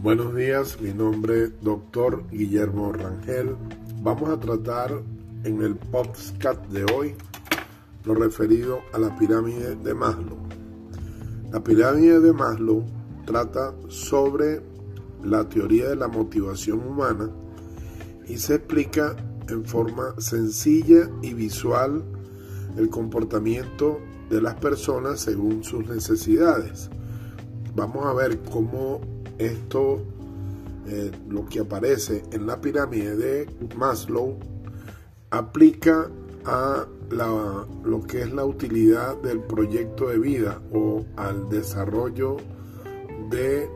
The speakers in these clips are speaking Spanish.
Buenos días, mi nombre es doctor Guillermo Rangel. Vamos a tratar en el podcast de hoy lo referido a la pirámide de Maslow. La pirámide de Maslow trata sobre la teoría de la motivación humana y se explica en forma sencilla y visual el comportamiento de las personas según sus necesidades. Vamos a ver cómo esto, eh, lo que aparece en la pirámide de Maslow, aplica a lo que es la utilidad del proyecto de vida o al desarrollo de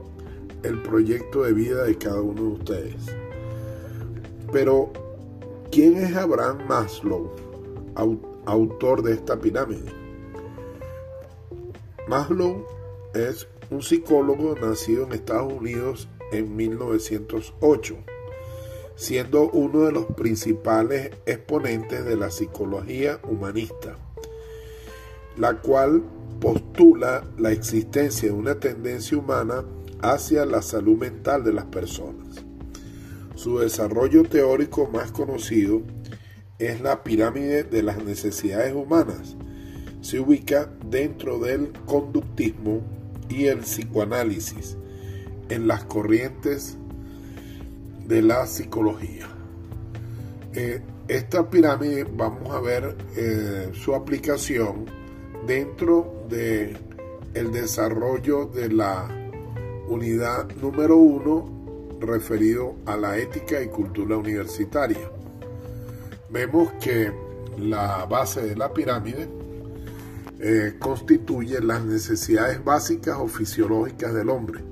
el proyecto de vida de cada uno de ustedes. Pero, ¿quién es Abraham Maslow, autor de esta pirámide? Maslow es un psicólogo nacido en Estados Unidos en 1908, siendo uno de los principales exponentes de la psicología humanista, la cual postula la existencia de una tendencia humana hacia la salud mental de las personas. Su desarrollo teórico más conocido es la pirámide de las necesidades humanas. Se ubica dentro del conductismo y el psicoanálisis en las corrientes de la psicología. Eh, esta pirámide vamos a ver eh, su aplicación dentro de el desarrollo de la unidad número uno referido a la ética y cultura universitaria. Vemos que la base de la pirámide eh, constituye las necesidades básicas o fisiológicas del hombre.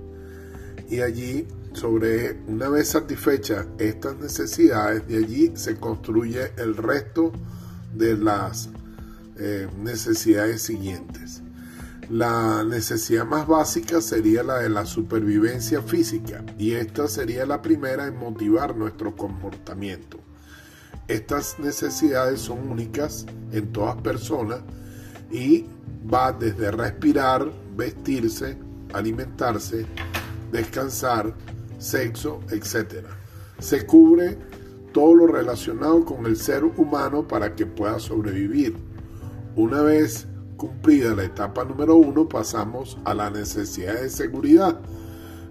Y allí, sobre una vez satisfechas estas necesidades, de allí se construye el resto de las eh, necesidades siguientes. La necesidad más básica sería la de la supervivencia física y esta sería la primera en motivar nuestro comportamiento. Estas necesidades son únicas en todas personas y va desde respirar, vestirse, alimentarse, descansar, sexo, etc. Se cubre todo lo relacionado con el ser humano para que pueda sobrevivir. Una vez cumplida la etapa número uno, pasamos a la necesidad de seguridad,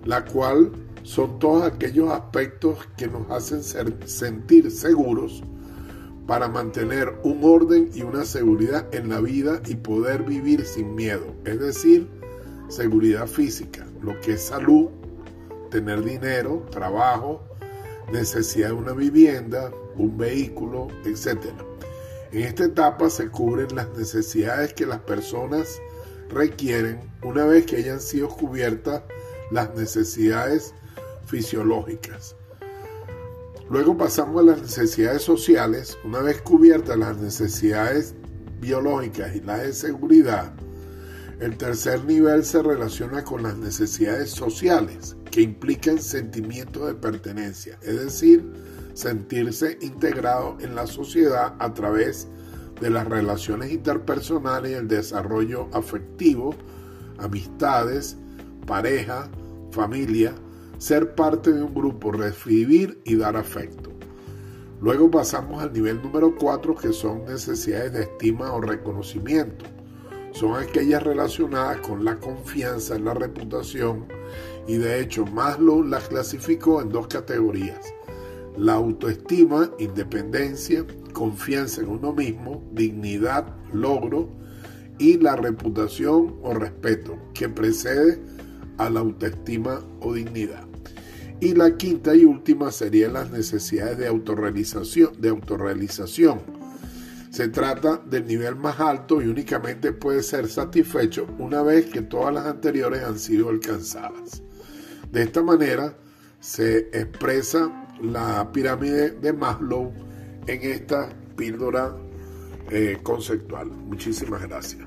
la cual son todos aquellos aspectos que nos hacen sentir seguros para mantener un orden y una seguridad en la vida y poder vivir sin miedo. Es decir, seguridad física, lo que es salud, tener dinero, trabajo, necesidad de una vivienda, un vehículo, etc. En esta etapa se cubren las necesidades que las personas requieren una vez que hayan sido cubiertas las necesidades fisiológicas. Luego pasamos a las necesidades sociales. Una vez cubiertas las necesidades biológicas y las de seguridad, el tercer nivel se relaciona con las necesidades sociales, que implican sentimientos de pertenencia, es decir, sentirse integrado en la sociedad a través de las relaciones interpersonales y el desarrollo afectivo, amistades, pareja, familia, ser parte de un grupo, recibir y dar afecto. Luego pasamos al nivel número 4 que son necesidades de estima o reconocimiento. Son aquellas relacionadas con la confianza en la reputación y de hecho Maslow las clasificó en dos categorías. La autoestima, independencia, confianza en uno mismo, dignidad, logro y la reputación o respeto que precede a la autoestima o dignidad. Y la quinta y última serían las necesidades de autorrealización, de autorrealización. Se trata del nivel más alto y únicamente puede ser satisfecho una vez que todas las anteriores han sido alcanzadas. De esta manera se expresa la pirámide de Maslow en esta píldora eh, conceptual. Muchísimas gracias.